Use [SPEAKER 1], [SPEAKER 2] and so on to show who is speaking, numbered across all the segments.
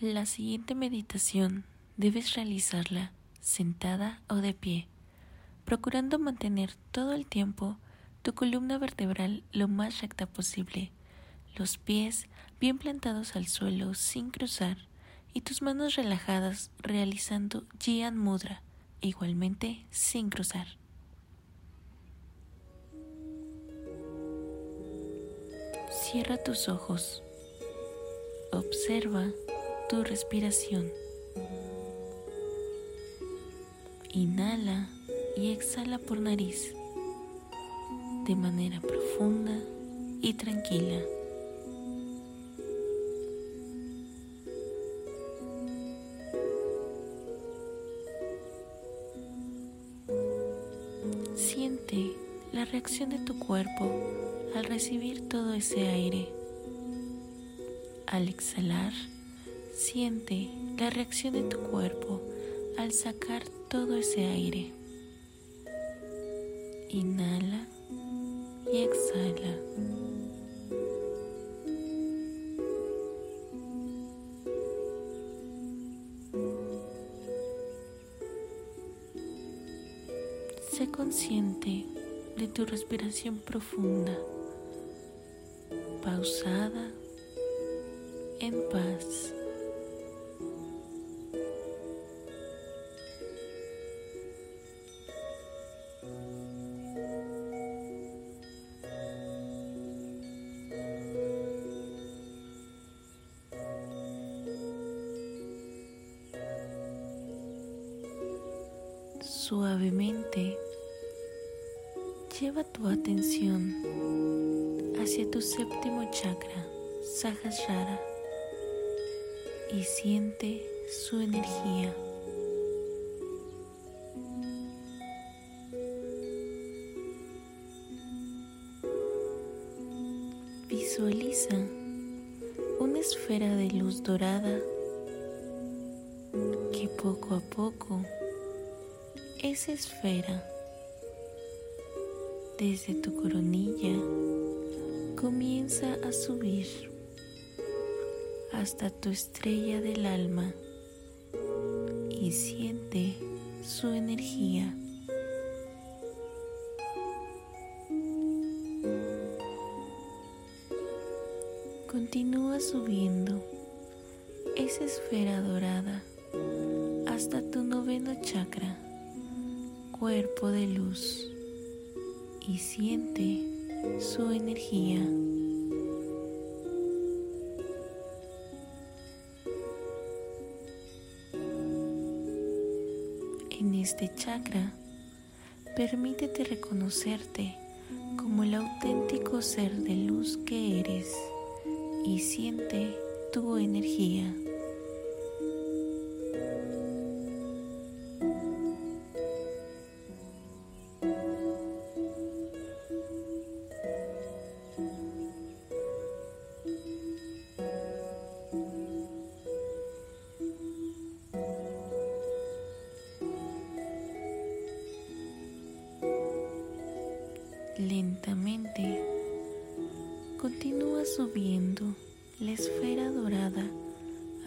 [SPEAKER 1] La siguiente meditación debes realizarla sentada o de pie, procurando mantener todo el tiempo tu columna vertebral lo más recta posible, los pies bien plantados al suelo sin cruzar y tus manos relajadas realizando Jian Mudra, igualmente sin cruzar. Cierra tus ojos. Observa tu respiración. Inhala y exhala por nariz de manera profunda y tranquila. Siente la reacción de tu cuerpo al recibir todo ese aire. Al exhalar, siente la reacción de tu cuerpo al sacar todo ese aire. Inhala y exhala. Sé consciente de tu respiración profunda, pausada en paz. Lleva tu atención hacia tu séptimo chakra, Sahasrara y siente su energía. Visualiza una esfera de luz dorada que poco a poco esa esfera desde tu coronilla comienza a subir hasta tu estrella del alma y siente su energía. Continúa subiendo esa esfera dorada hasta tu noveno chakra, cuerpo de luz, y siente su energía. en este chakra, permítete reconocerte como el auténtico ser de luz que eres y siente tu energía.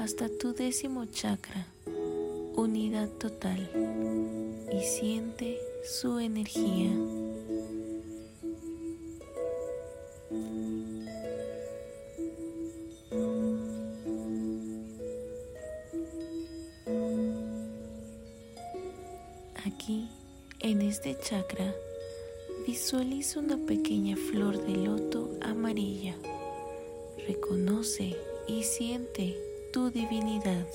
[SPEAKER 1] Hasta tu décimo chakra, unidad total, y siente su energía. Aquí, en este chakra, Visualiza una pequeña flor de loto amarilla. Reconoce y siente tu divinidad.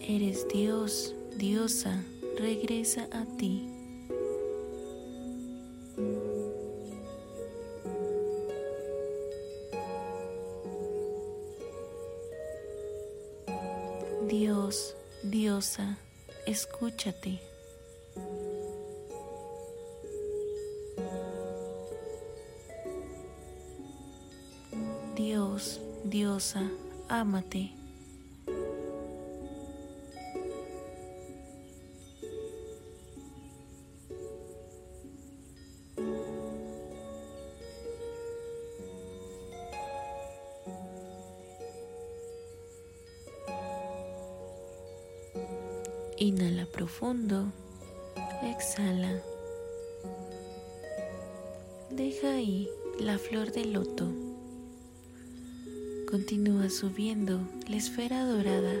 [SPEAKER 1] Eres Dios, diosa, regresa a ti. Dios, diosa, escúchate. valiosa, ámate. Inhala profundo, exhala. Deja ahí la flor de loto. Continúa subiendo la esfera dorada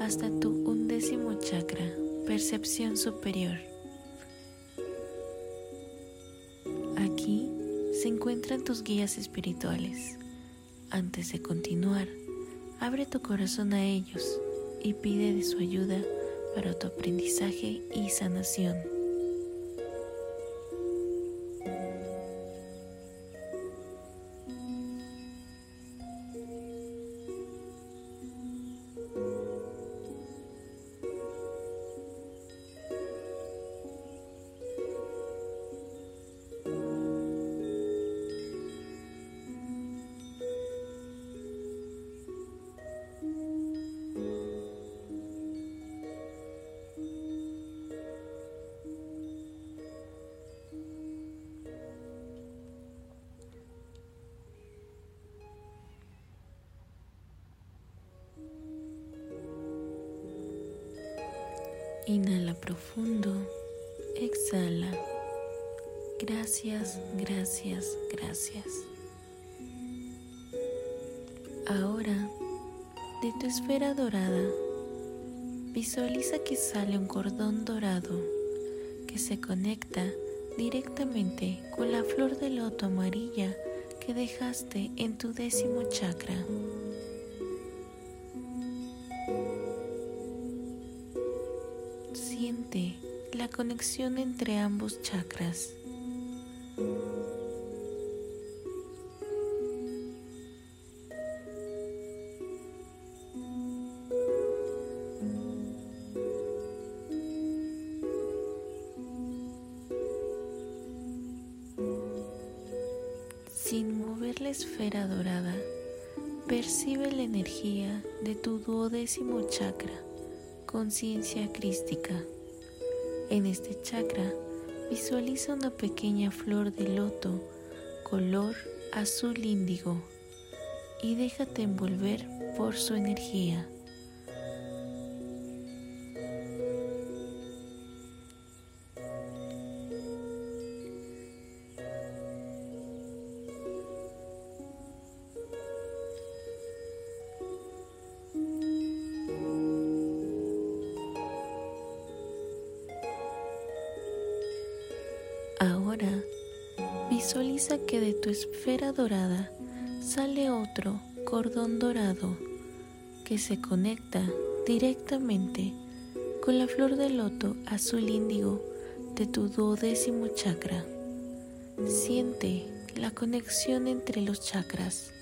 [SPEAKER 1] hasta tu undécimo chakra, percepción superior. Aquí se encuentran tus guías espirituales. Antes de continuar, abre tu corazón a ellos y pide de su ayuda para tu aprendizaje y sanación. Inhala profundo, exhala. Gracias, gracias, gracias. Ahora, de tu esfera dorada, visualiza que sale un cordón dorado que se conecta directamente con la flor de loto amarilla que dejaste en tu décimo chakra. Conexión entre ambos chakras. Sin mover la esfera dorada, percibe la energía de tu duodécimo chakra, conciencia crística. En este chakra visualiza una pequeña flor de loto color azul índigo y déjate envolver por su energía. Visualiza que de tu esfera dorada sale otro cordón dorado que se conecta directamente con la flor de loto azul índigo de tu duodécimo chakra. Siente la conexión entre los chakras.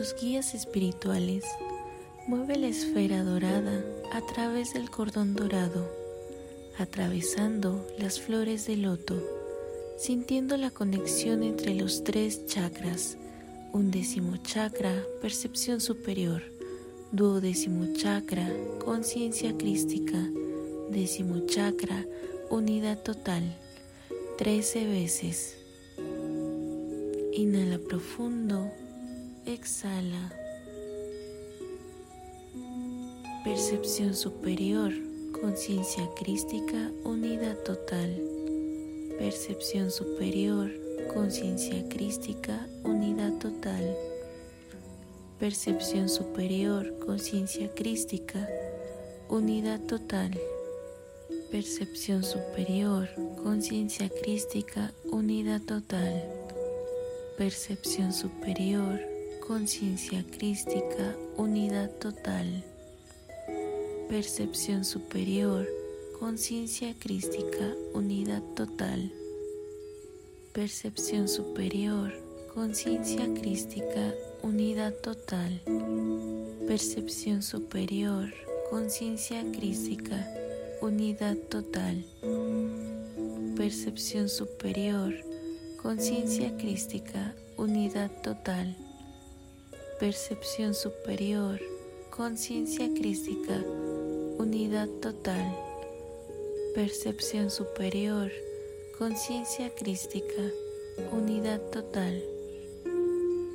[SPEAKER 1] Tus guías espirituales, mueve la esfera dorada a través del cordón dorado, atravesando las flores de loto, sintiendo la conexión entre los tres chakras, undécimo chakra, percepción superior, duodécimo chakra, conciencia crística, décimo chakra, unidad total, trece veces. Inhala profundo, exhala. Percepción superior, conciencia crística, unidad total. Percepción superior, conciencia crística, unidad total. Percepción superior, conciencia crística, unidad total. Percepción superior, conciencia crística, unidad total percepción superior, conciencia crística, unidad total. Percepción superior, conciencia crística, unidad total. Percepción superior, conciencia crística, unidad total. Percepción superior, conciencia crística, unidad total. Percepción superior, conciencia crística, unidad total, percepción superior, conciencia crística, unidad total, Percepción superior, conciencia crística, unidad total.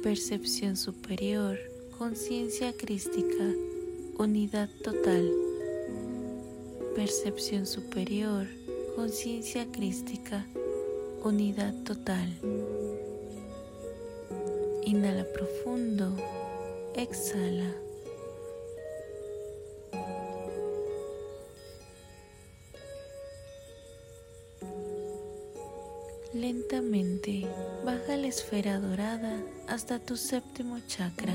[SPEAKER 1] Percepción superior, conciencia crística, unidad total. Percepción superior, conciencia crística, unidad total. Inhala profundo, exhala. Lentamente baja la esfera dorada hasta tu séptimo chakra.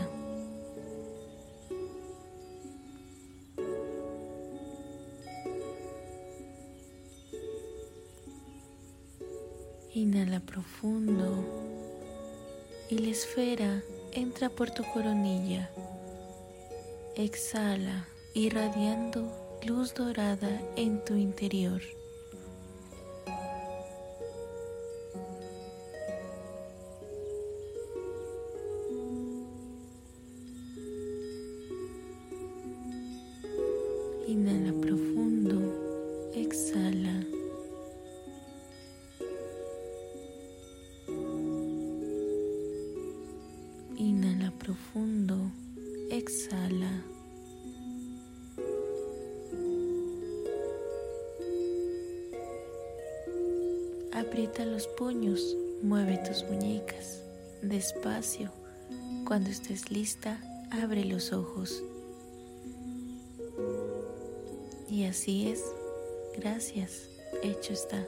[SPEAKER 1] Inhala profundo y la esfera entra por tu coronilla. Exhala irradiando luz dorada en tu interior. Aprieta los puños, mueve tus muñecas, despacio. Cuando estés lista, abre los ojos. Y así es. Gracias. Hecho está.